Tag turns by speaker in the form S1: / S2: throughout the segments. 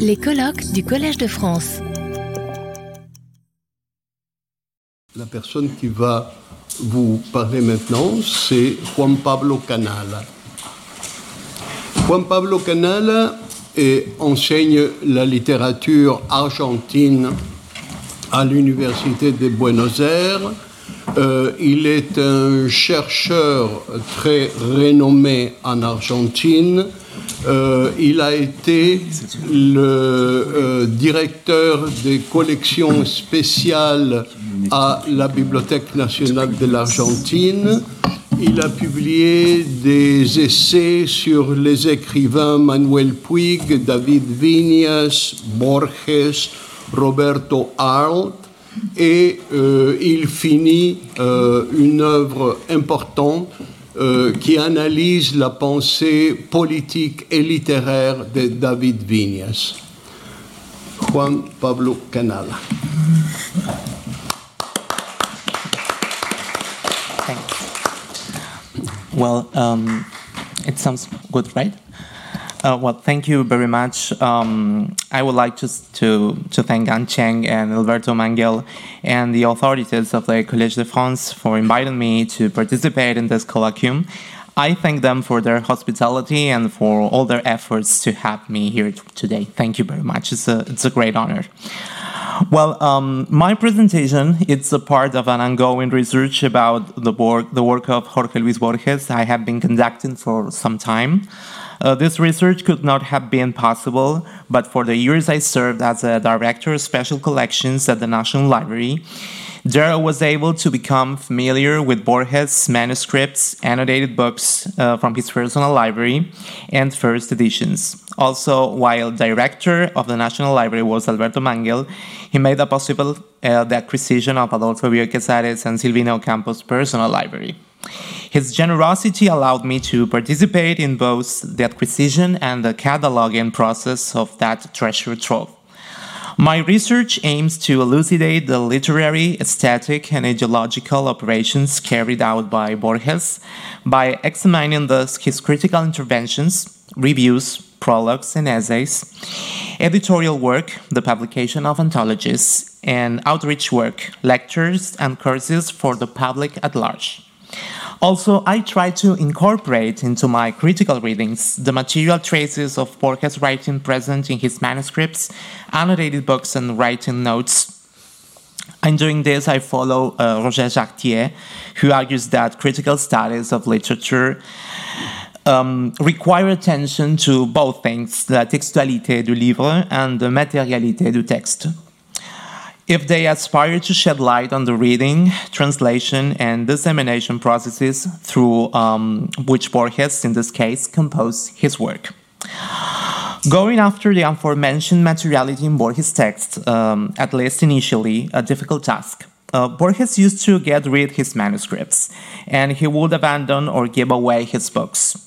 S1: Les colloques du Collège de France.
S2: La personne qui va vous parler maintenant, c'est Juan Pablo Canala. Juan Pablo Canala et enseigne la littérature argentine à l'Université de Buenos Aires. Euh, il est un chercheur très renommé en Argentine. Euh, il a été le euh, directeur des collections spéciales à la Bibliothèque nationale de l'Argentine. Il a publié des essais sur les écrivains Manuel Puig, David Viñas, Borges, Roberto Arlt, et euh, il finit euh, une œuvre importante euh, qui analyse la pensée politique et littéraire de David Viñas. Juan Pablo Canala.
S3: Well, um, it sounds good, right? Uh, well, thank you very much. Um, I would like just to, to thank Anne Cheng and Alberto Manguel and the authorities of the Collège de France for inviting me to participate in this colloquium. I thank them for their hospitality and for all their efforts to have me here t- today. Thank you very much. It's a, it's a great honor. Well, um, my presentation it's a part of an ongoing research about the work, the work of Jorge Luis Borges I have been conducting for some time. Uh, this research could not have been possible, but for the years I served as a director of special collections at the National Library, there I was able to become familiar with Borges' manuscripts, annotated books uh, from his personal library, and first editions. Also, while director of the National Library was Alberto Manguel, he made it possible uh, the acquisition of Adolfo Bioy Casares and Silvina Ocampo's personal library. His generosity allowed me to participate in both the acquisition and the cataloging process of that treasure trove. My research aims to elucidate the literary, aesthetic, and ideological operations carried out by Borges by examining thus his critical interventions, reviews, prologues, and essays, editorial work, the publication of anthologies, and outreach work, lectures, and courses for the public at large. Also, I try to incorporate into my critical readings the material traces of Borges' writing present in his manuscripts, annotated books, and writing notes. And doing this, I follow uh, Roger Chartier, who argues that critical studies of literature um, require attention to both things, la textualité du livre and the matérialité du texte if they aspire to shed light on the reading, translation, and dissemination processes through um, which Borges, in this case, composed his work. Going after the aforementioned materiality in Borges' text, um, at least initially, a difficult task. Uh, Borges used to get rid of his manuscripts, and he would abandon or give away his books.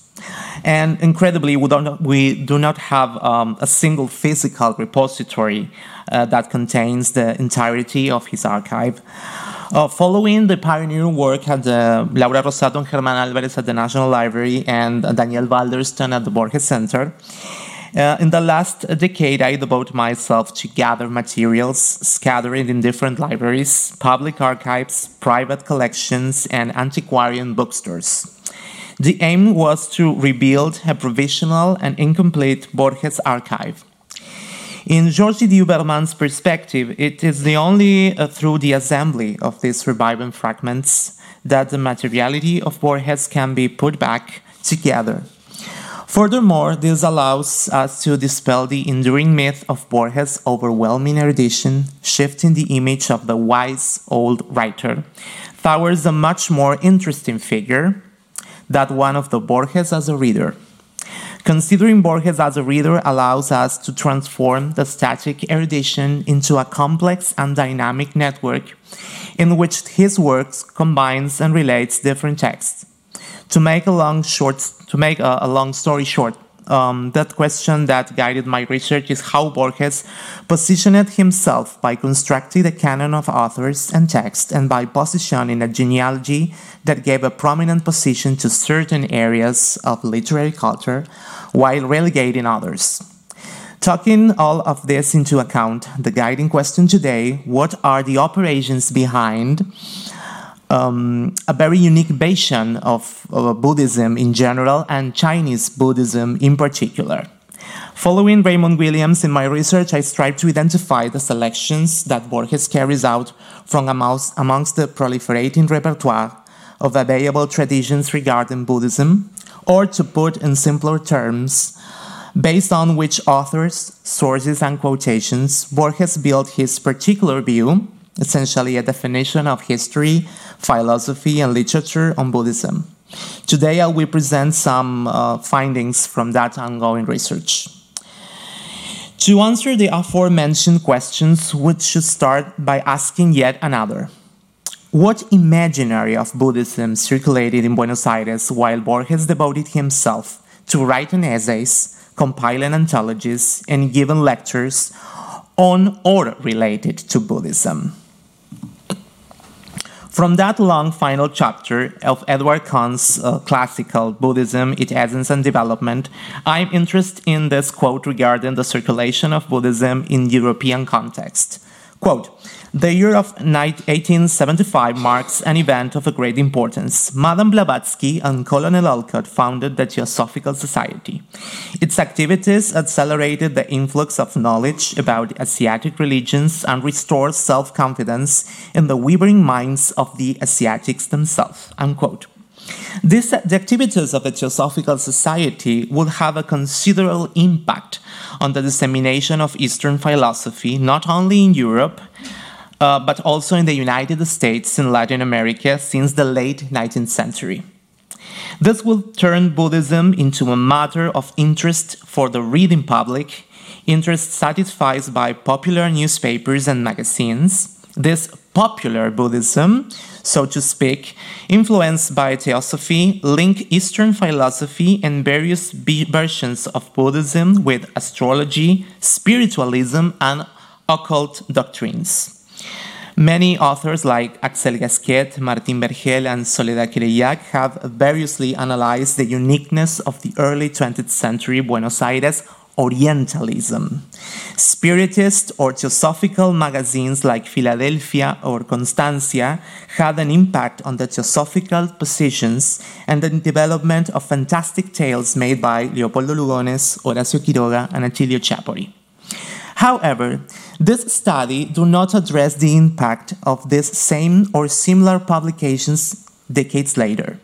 S3: And incredibly, we, don't, we do not have um, a single physical repository that contains the entirety of his archive. Uh, following the pioneering work at the Laura Rosato and Germán Álvarez at the National Library and Daniel Balderston at the Borges Center, uh, in the last decade, I devote myself to gather materials scattered in different libraries, public archives, private collections, and antiquarian bookstores. The aim was to rebuild a provisional and incomplete Borges archive. In Georges Didi-Huberman's perspective, it is the only uh, through the assembly of these surviving fragments that the materiality of Borges can be put back together. Furthermore, this allows us to dispel the enduring myth of Borges' overwhelming erudition, shifting the image of the wise old writer towards a much more interesting figure, that one of the Borges as a reader. Considering Borges as a reader allows us to transform the static erudition into a complex and dynamic network in which his works combines and relates different texts. To make a long short, to make a, a long story short, um, that question that guided my research is how Borges positioned himself by constructing a canon of authors and texts and by positioning a genealogy that gave a prominent position to certain areas of literary culture while relegating others. Taking all of this into account, the guiding question today what are the operations behind um, a very unique version of, of Buddhism in general and Chinese Buddhism in particular? Following Raymond Williams in my research, I strive to identify the selections that Borges carries out from amongst, amongst the proliferating repertoire of available traditions regarding Buddhism, or to put in simpler terms, based on which authors, sources, and quotations Borges built his particular view, essentially a definition of history, philosophy, and literature on Buddhism. Today, I will present some uh, findings from that ongoing research. To answer the aforementioned questions, we should start by asking yet another. What imaginary of Buddhism circulated in Buenos Aires while Borges devoted himself to writing essays, compiling anthologies, and giving lectures on or related to Buddhism? From that long final chapter of Edward Conze's uh, classical Buddhism, Its Essence and Development, I'm interested in this quote regarding the circulation of Buddhism in European context. Quote, the year of 1875 marks an event of a great importance. Madame Blavatsky and Colonel Olcott founded the Theosophical Society. Its activities accelerated the influx of knowledge about Asiatic religions and restored self confidence in the wavering minds of the Asiatics themselves. Unquote. This, the activities of the Theosophical Society would have a considerable impact on the dissemination of Eastern philosophy, not only in Europe, uh, but also in the United States and Latin America since the late 19th century. This will turn Buddhism into a matter of interest for the reading public, interest satisfied by popular newspapers and magazines. This popular Buddhism, so to speak, influenced by theosophy, link Eastern philosophy and various versions of Buddhism with astrology, spiritualism, and occult doctrines. Many authors like Axel Gasquet, Martin Bergel, and Soledad Quereilhac have variously analyzed the uniqueness of the early 20th century Buenos Aires Orientalism. Spiritist or theosophical magazines like Philadelphia or Constancia had an impact on the theosophical positions and the development of fantastic tales made by Leopoldo Lugones, Horacio Quiroga, and Attilio Chiappori. However, this study do not address the impact of these same or similar publications decades later.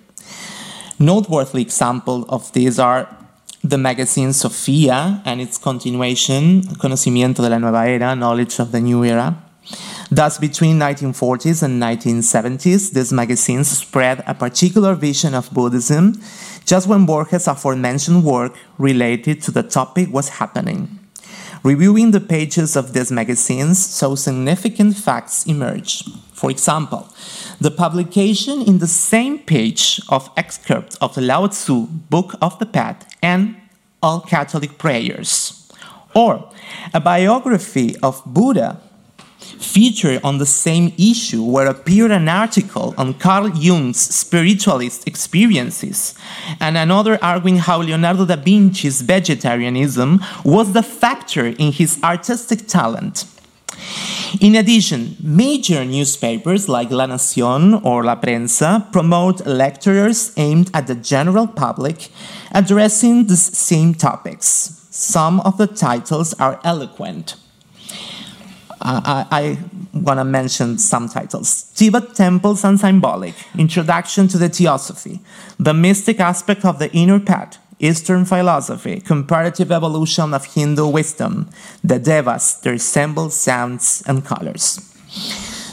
S3: Noteworthy examples of these are the magazine Sofia and its continuation, Conocimiento de la Nueva Era, Knowledge of the New Era. Thus, between 1940s and 1970s, these magazines spread a particular vision of Buddhism just when Borges' aforementioned work related to the topic was happening. Reviewing the pages of these magazines so significant facts emerge. For example, the publication in the same page of excerpts of the Lao Tzu Book of the Path and All Catholic Prayers, or a biography of Buddha featured on the same issue where appeared an article on Carl Jung's spiritualist experiences and another arguing how Leonardo da Vinci's vegetarianism was the factor in his artistic talent. In addition, major newspapers like La Nación or La Prensa promote lectures aimed at the general public addressing the same topics. Some of the titles are eloquent. I, I want to mention some titles. Tibet Temples and Symbolic, Introduction to the Theosophy, The Mystic Aspect of the Inner Path, Eastern Philosophy, Comparative Evolution of Hindu Wisdom, The Devas, Their Symbols, Sounds, and Colors.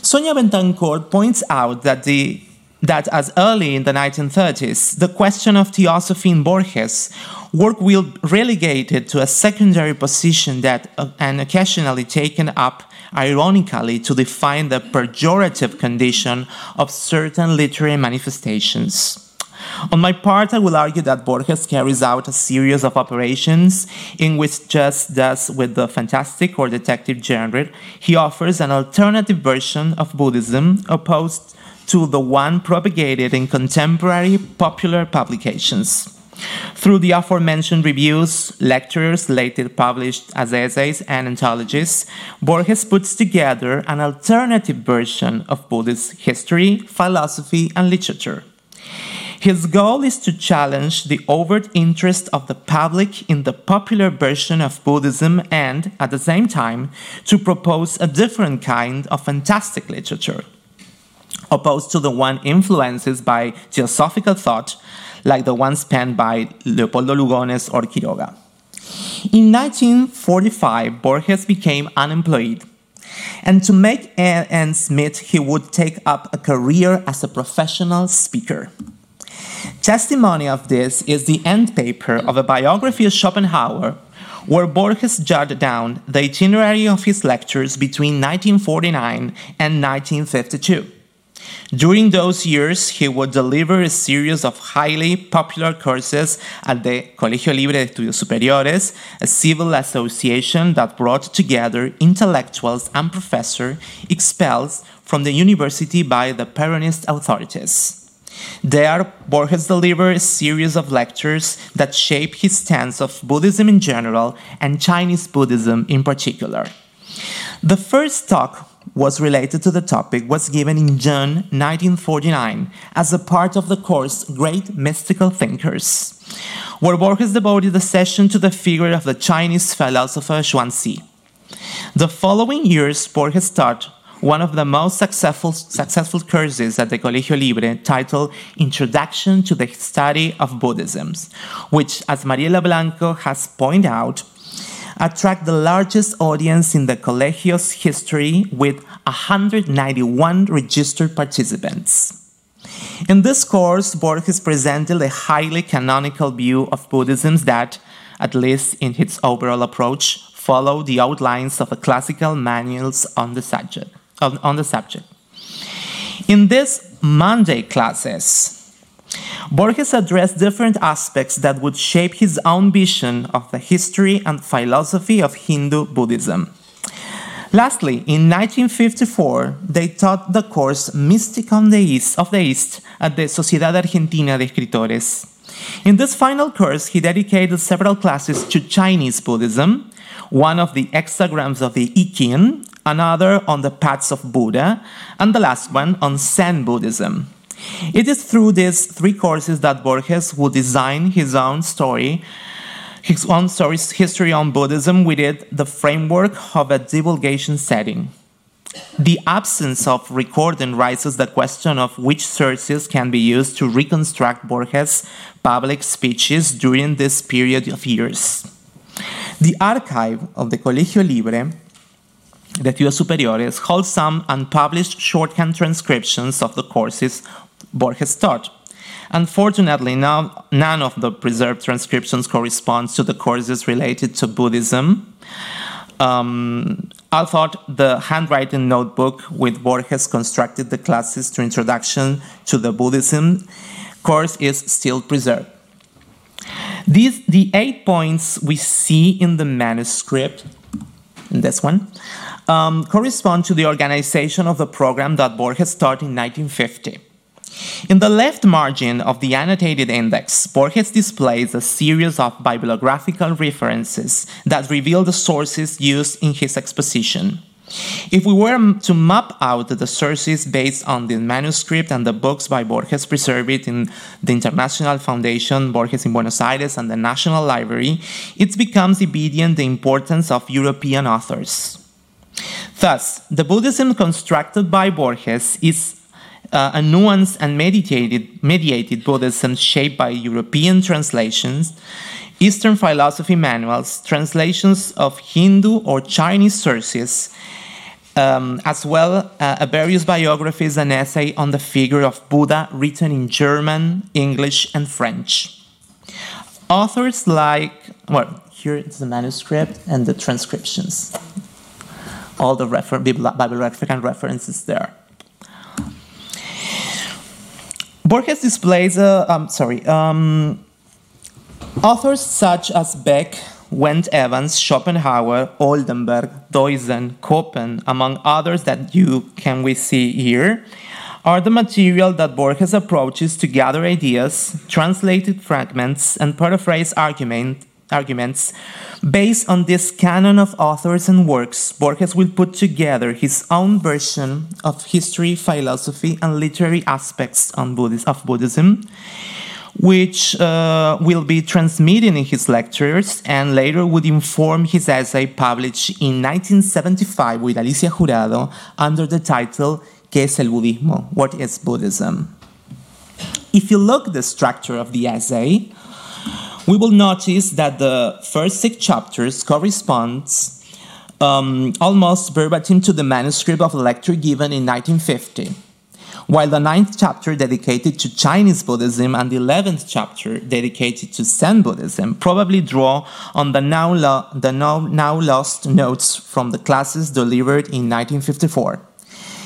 S3: Sonia Bentancourt points out that the that as early in the 1930s, the question of theosophy in Borges work will relegated to a secondary position that uh, and occasionally taken up ironically to define the pejorative condition of certain literary manifestations. On my part, I will argue that Borges carries out a series of operations in which, just as with the fantastic or detective genre, he offers an alternative version of Buddhism opposed to the one propagated in contemporary popular publications. Through the aforementioned reviews, lectures, later published as essays and anthologies, Borges puts together an alternative version of Buddhist history, philosophy, and literature. His goal is to challenge the overt interest of the public in the popular version of Buddhism and, at the same time, to propose a different kind of fantastic literature, opposed to the one influenced by theosophical thought, like the ones penned by Leopoldo Lugones or Quiroga. In 1945, Borges became unemployed and to make ends meet, he would take up a career as a professional speaker. Testimony of this is the end paper of a biography of Schopenhauer, where Borges jotted down the itinerary of his lectures between 1949 and 1952. During those years, he would deliver a series of highly popular courses at the Colegio Libre de Estudios Superiores, a civil association that brought together intellectuals and professors expelled from the university by the Peronist authorities. There, Borges delivered a series of lectures that shaped his stance of Buddhism in general and Chinese Buddhism in particular. The first talk was related to the topic was given in June 1949 as a part of the course Great Mystical Thinkers, where Borges devoted a session to the figure of the Chinese philosopher Zhuangzi. The following years, Borges taught one of the most successful, successful courses at the Colegio Libre titled Introduction to the Study of Buddhism, which, as Mariela Blanco has pointed out, attract the largest audience in the Colegio's history with 191 registered participants. In this course, Borges presented a highly canonical view of Buddhism that, at least in its overall approach, follow the outlines of the classical manuals on the subject on, on the subject. In these Monday classes, Borges addressed different aspects that would shape his own vision of the history and philosophy of Hindu Buddhism. Lastly, in 1954, they taught the course Mystic on the East, of the East at the Sociedad Argentina de Escritores. In this final course, he dedicated several classes to Chinese Buddhism, one of the hexagrams of the I Ching, another on the paths of Buddha, and the last one on Zen Buddhism. It is through these three courses that Borges would design his own story, his own story's history on Buddhism within the framework of a divulgation setting. The absence of recording raises the question of which sources can be used to reconstruct Borges' public speeches during this period of years. The archive of the Colegio Libre de Estudios Superiores holds some unpublished shorthand transcriptions of the courses Borges taught. Unfortunately, now, none of the preserved transcriptions corresponds to the courses related to Buddhism. Um, I thought the handwriting notebook with Borges constructed the classes to introduction to the Buddhism course is still preserved. These, the eight points we see in the manuscript, in this one, um, correspond to the organization of the program that Borges taught in 1950. In the left margin of the annotated index, Borges displays a series of bibliographical references that reveal the sources used in his exposition. If we were to map out the sources based on the manuscript and the books by Borges preserved in the International Foundation Borges in Buenos Aires and the National Library, it becomes evident the importance of European authors. Thus, the Buddhism constructed by Borges is uh, a nuanced and meditated, mediated Buddhism shaped by European translations, Eastern philosophy manuals, translations of Hindu or Chinese sources, um, as well uh, various biographies and essay on the figure of Buddha written in German, English, and French. Authors like, well, here is the manuscript and the transcriptions all the refer- bibliographical references there. Borges displays, uh, um, sorry, um, authors such as Beck, Went Evans, Schopenhauer, Oldenberg, Deussen, Koppen, among others that you can we see here, are the material that Borges approaches to gather ideas, translated fragments, and paraphrase argument, arguments. Based on this canon of authors and works, Borges will put together his own version of history, philosophy, and literary aspects on Buddhist, of Buddhism, which uh, will be transmitted in his lectures and later would inform his essay published in 1975 with Alicia Jurado under the title ¿Qué es el budismo? What is Buddhism? If you look at the structure of the essay, we will notice that the first six chapters corresponds um, almost verbatim to the manuscript of a lecture given in 1950, while the ninth chapter dedicated to Chinese Buddhism and the eleventh chapter dedicated to Zen Buddhism probably draw on the now, lo- the now, now lost notes from the classes delivered in 1954.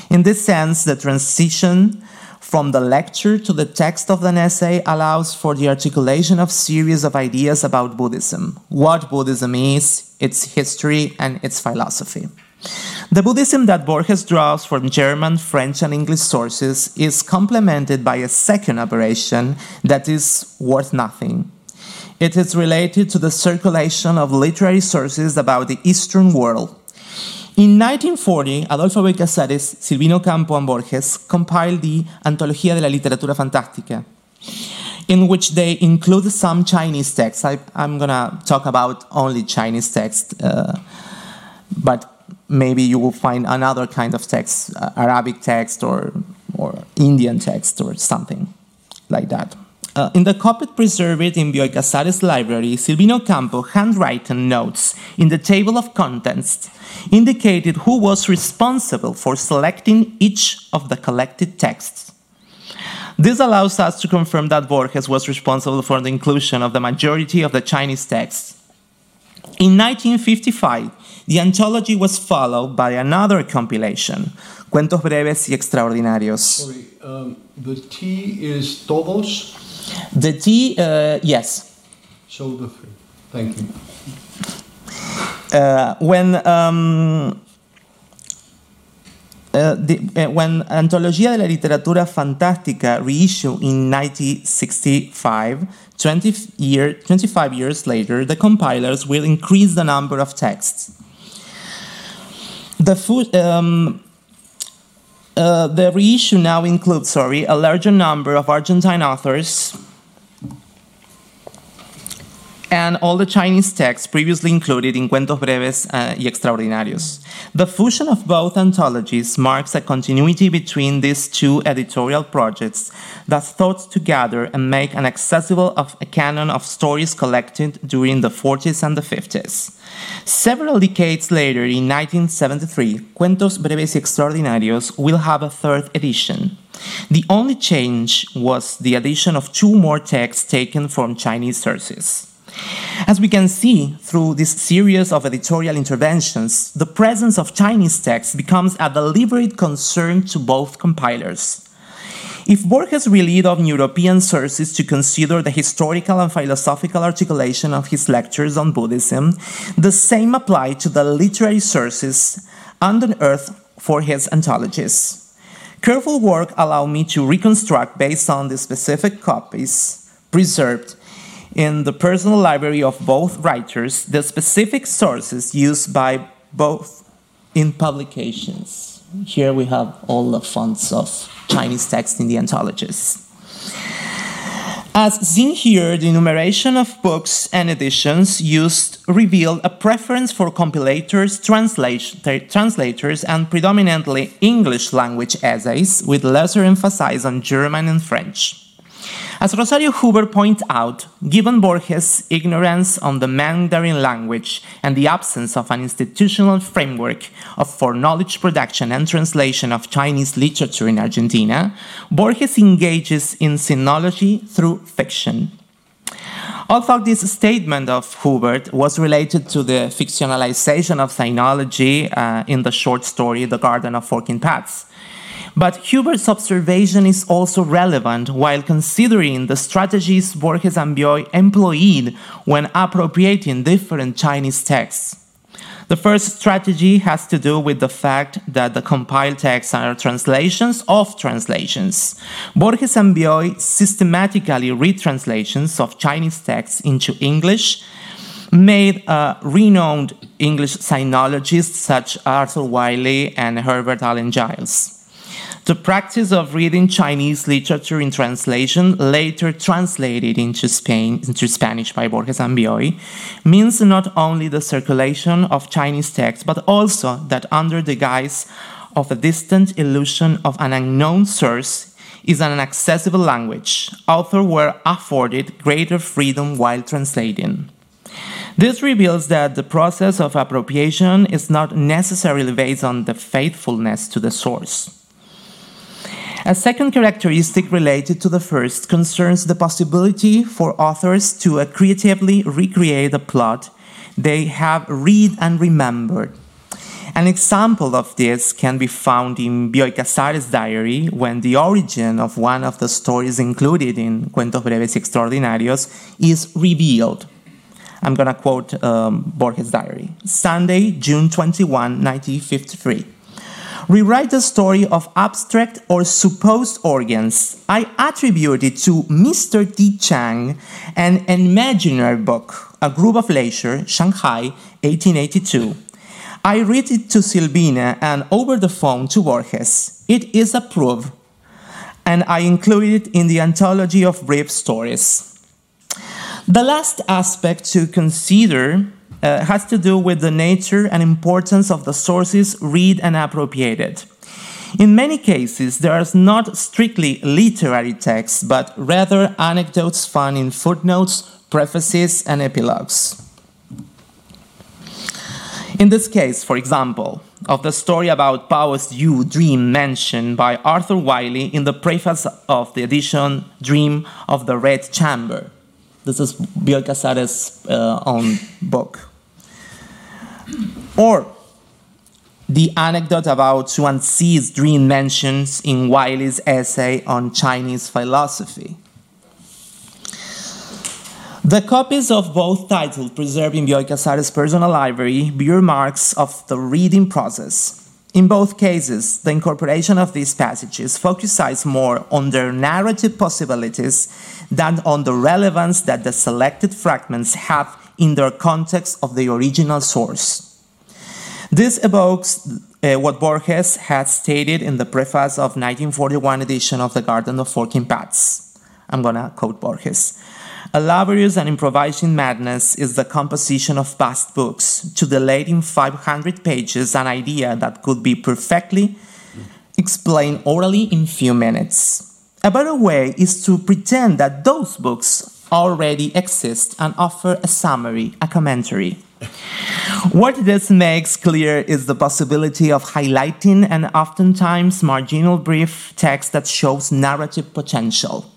S3: In this sense, the transition from the lecture to the text of an essay allows for the articulation of series of ideas about Buddhism, what Buddhism is, its history, and its philosophy. The Buddhism that Borges draws from German, French, and English sources is complemented by a second aberration that is worth nothing. It is related to the circulation of literary sources about the Eastern world, in 1940, Adolfo Casares, Silvina Ocampo, and Borges compiled the Antología de la Literatura Fantástica, in which they include some Chinese texts. I, am going to talk about only Chinese texts, uh, but maybe you will find another kind of text, uh, Arabic text or, or Indian text or something like that. Uh, in the copy preserved in Bioy Casares' library, Silvina Ocampo handwritten notes in the table of contents indicated who was responsible for selecting each of the collected texts. This allows us to confirm that Borges was responsible for the inclusion of the majority of the Chinese texts. In 1955, the anthology was followed by another compilation, Cuentos breves y extraordinarios.
S2: Sorry, um, the T is todos,
S3: The T, uh, yes.
S2: so the three. Thank you.
S3: Uh, when um, uh, the, uh, when Antología de la Literatura Fantástica reissued in 1965, 20 year, 25 years later, the compilers will increase the number of texts. The, um, uh, the reissue now includes, sorry, a larger number of Argentine authors and all the Chinese texts previously included in Cuentos Breves uh, y Extraordinarios. The fusion of both anthologies marks a continuity between these two editorial projects that thought to gather and make an accessible of a canon of stories collected during the 40s and the 50s. Several decades later, in 1973, Cuentos Breves y Extraordinarios will have a third edition. The only change was the addition of two more texts taken from Chinese sources. As we can see through this series of editorial interventions, the presence of Chinese texts becomes a deliberate concern to both compilers. If Borges relied on European sources to consider the historical and philosophical articulation of his lectures on Buddhism, the same applied to the literary sources unearthed for his anthologies. Careful work allowed me to reconstruct based on the specific copies preserved in the personal library of both writers the specific sources used by both in publications. Here we have all the fonts of Chinese text in the anthologies. As seen here, the enumeration of books and editions used revealed a preference for compilators, translators, and predominantly English language essays, with lesser emphasis on German and French. As Rosario Hubert points out, given Borges' ignorance on the Mandarin language and the absence of an institutional framework of, for knowledge production and translation of Chinese literature in Argentina, Borges engages in sinology through fiction. Although this statement of Hubert was related to the fictionalization of sinology uh, in the short story The Garden of Forking Paths, but Hubert's observation is also relevant while considering the strategies Borges and Bioy employed when appropriating different Chinese texts. The first strategy has to do with the fact that the compiled texts are translations of translations. Borges and Bioy systematically read translations of Chinese texts into English, made uh, renowned English sinologists such Arthur Waley and Herbert Allen Giles. The practice of reading Chinese literature in translation, later translated into, Spain, into Spanish by Borges and Bioy, means not only the circulation of Chinese texts, but also that under the guise of a distant illusion of an unknown source is an accessible language, authors were afforded greater freedom while translating. This reveals that the process of appropriation is not necessarily based on the faithfulness to the source. A second characteristic related to the first concerns the possibility for authors to creatively recreate a plot they have read and remembered. An example of this can be found in Bioy Casares' diary when the origin of one of the stories included in Cuentos Breves y Extraordinarios is revealed. I'm going to quote um, Borges' diary. Sunday, June 21, 1953 rewrite the story of abstract or supposed organs. I attribute it to Mr. T. Chang, an imaginary book, A Group of Leisure, Shanghai, 1882. I read it to Silvina and over the phone to Borges. It is approved, and I include it in the anthology of brief stories. The last aspect to consider uh, has to do with the nature and importance of the sources read and appropriated. In many cases, there is not strictly literary texts, but rather anecdotes found in footnotes, prefaces, and epilogues. In this case, for example, of the story about Powers You Dream mentioned by Arthur Waley in the preface of the edition Dream of the Red Chamber. This is Bioy Casares' uh, own book. Or the anecdote about Zhuangzi's dream mentions in Waley's essay on Chinese philosophy. The copies of both titles preserved in Bioy Casares' personal library bear marks of the reading process. In both cases, the incorporation of these passages focuses more on their narrative possibilities than on the relevance that the selected fragments have in their context of the original source. This evokes uh, what Borges had stated in the preface of 1941 edition of The Garden of Forking Paths. I'm gonna quote Borges. A laborious and improvising madness is the composition of past books, to delay in 500 pages an idea that could be perfectly explained orally in few minutes. A better way is to pretend that those books already exist and offer a summary, a commentary. What this makes clear is the possibility of highlighting an oftentimes marginal brief text that shows narrative potential.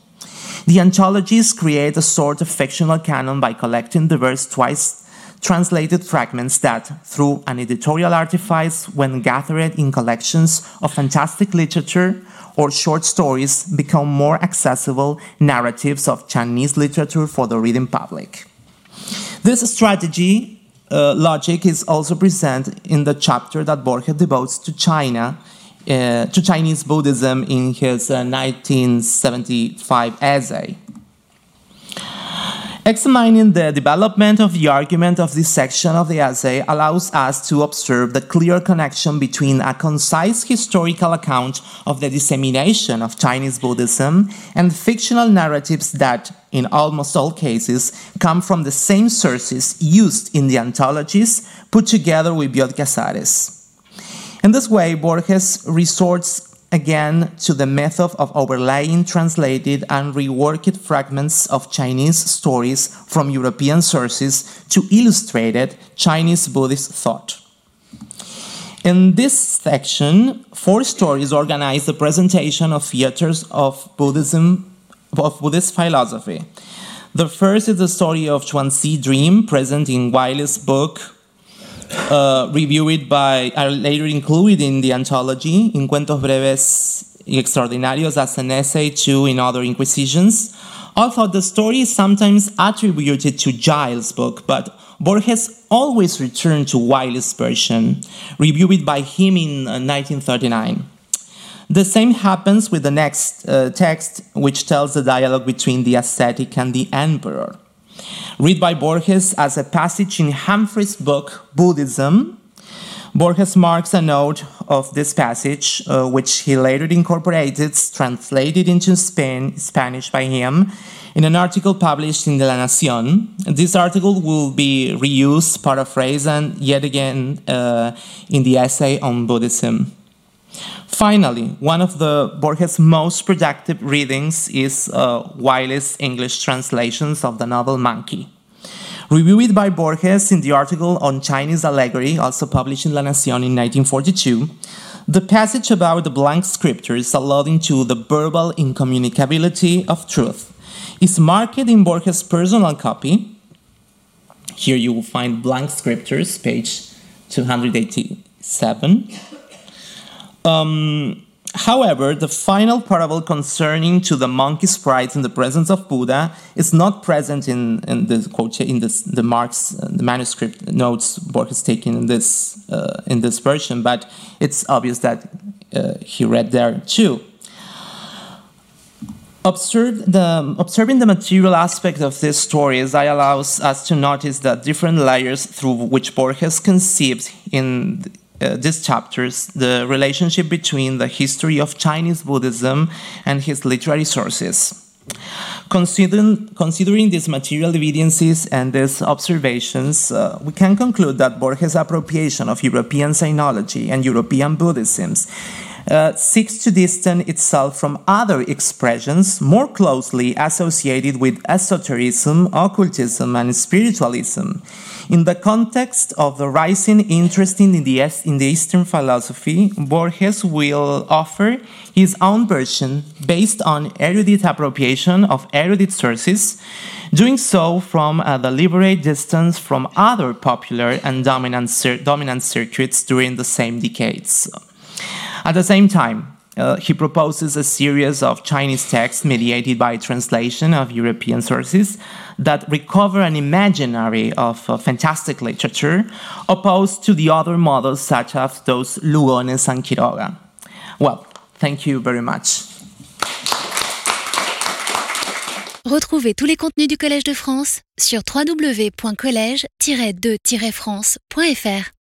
S3: The anthologies create a sort of fictional canon by collecting diverse twice translated fragments that, through an editorial artifice, when gathered in collections of fantastic literature or short stories, become more accessible narratives of Chinese literature for the reading public. This strategy uh, logic is also present in the chapter that Borges devotes to China, uh, to Chinese Buddhism in his uh, 1975 essay. Examining the development of the argument of this section of the essay allows us to observe the clear connection between a concise historical account of the dissemination of Chinese Buddhism and fictional narratives that, in almost all cases, come from the same sources used in the anthologies put together with Bioy Casares. In this way, Borges resorts again to the method of overlaying translated and reworked fragments of Chinese stories from European sources to illustrated Chinese Buddhist thought. In this section, four stories organize the presentation of theaters of Buddhism of Buddhist philosophy. The first is the story of Zhuangzi Dream, present in Waley's book uh, reviewed by, are later included in the anthology, in Cuentos Breves y Extraordinarios as an essay to in other inquisitions. Although the story is sometimes attributed to Giles' book, but Borges always returned to Waley's version, reviewed by him in 1939. Uh, the same happens with the next uh, text, which tells the dialogue between the ascetic and the emperor. Read by Borges as a passage in Humphreys' book, Buddhism. Borges marks a note of this passage, uh, which he later incorporated, translated into Spain, Spanish by him, in an article published in La Nación. This article will be reused, paraphrased, and yet again uh, in the essay on Buddhism. Finally, one of the Borges' most productive readings is uh, Waley's English translations of the novel Monkey. Reviewed by Borges in the article on Chinese allegory, also published in La Nación in 1942, the passage about the blank scriptures alluding to the verbal incommunicability of truth is marked in Borges' personal copy. Here you will find blank scriptures, page 287. Um, however, the final parable concerning to the monkey sprites in the presence of Buddha is not present in, in the quote in this, the marks, uh, the manuscript notes Borges taken in this uh, in this version, but it's obvious that uh, he read there too. Observe the, observing the material aspect of this story as I allows us to notice the different layers through which Borges conceived in uh, these chapters the relationship between the history of Chinese Buddhism and his literary sources. Considering, considering these material evidences and these observations, uh, we can conclude that Borges' appropriation of European Sinology and European Buddhisms uh, seeks to distance itself from other expressions more closely associated with esotericism, occultism, and spiritualism. In the context of the rising interest in the, in the Eastern philosophy, Borges will offer his own version based on erudite appropriation of erudite sources, doing so from a deliberate distance from other popular and dominant, dominant circuits during the same decades. At the same time, uh, he proposes a series of Chinese texts mediated by translation of European sources that recover an imaginary of uh, fantastic literature, opposed to the other models such as those Lugones and Quiroga. Well, thank you very much.
S1: Retrouvez tous les contenus du Collège de France sur www.college-de-france.fr.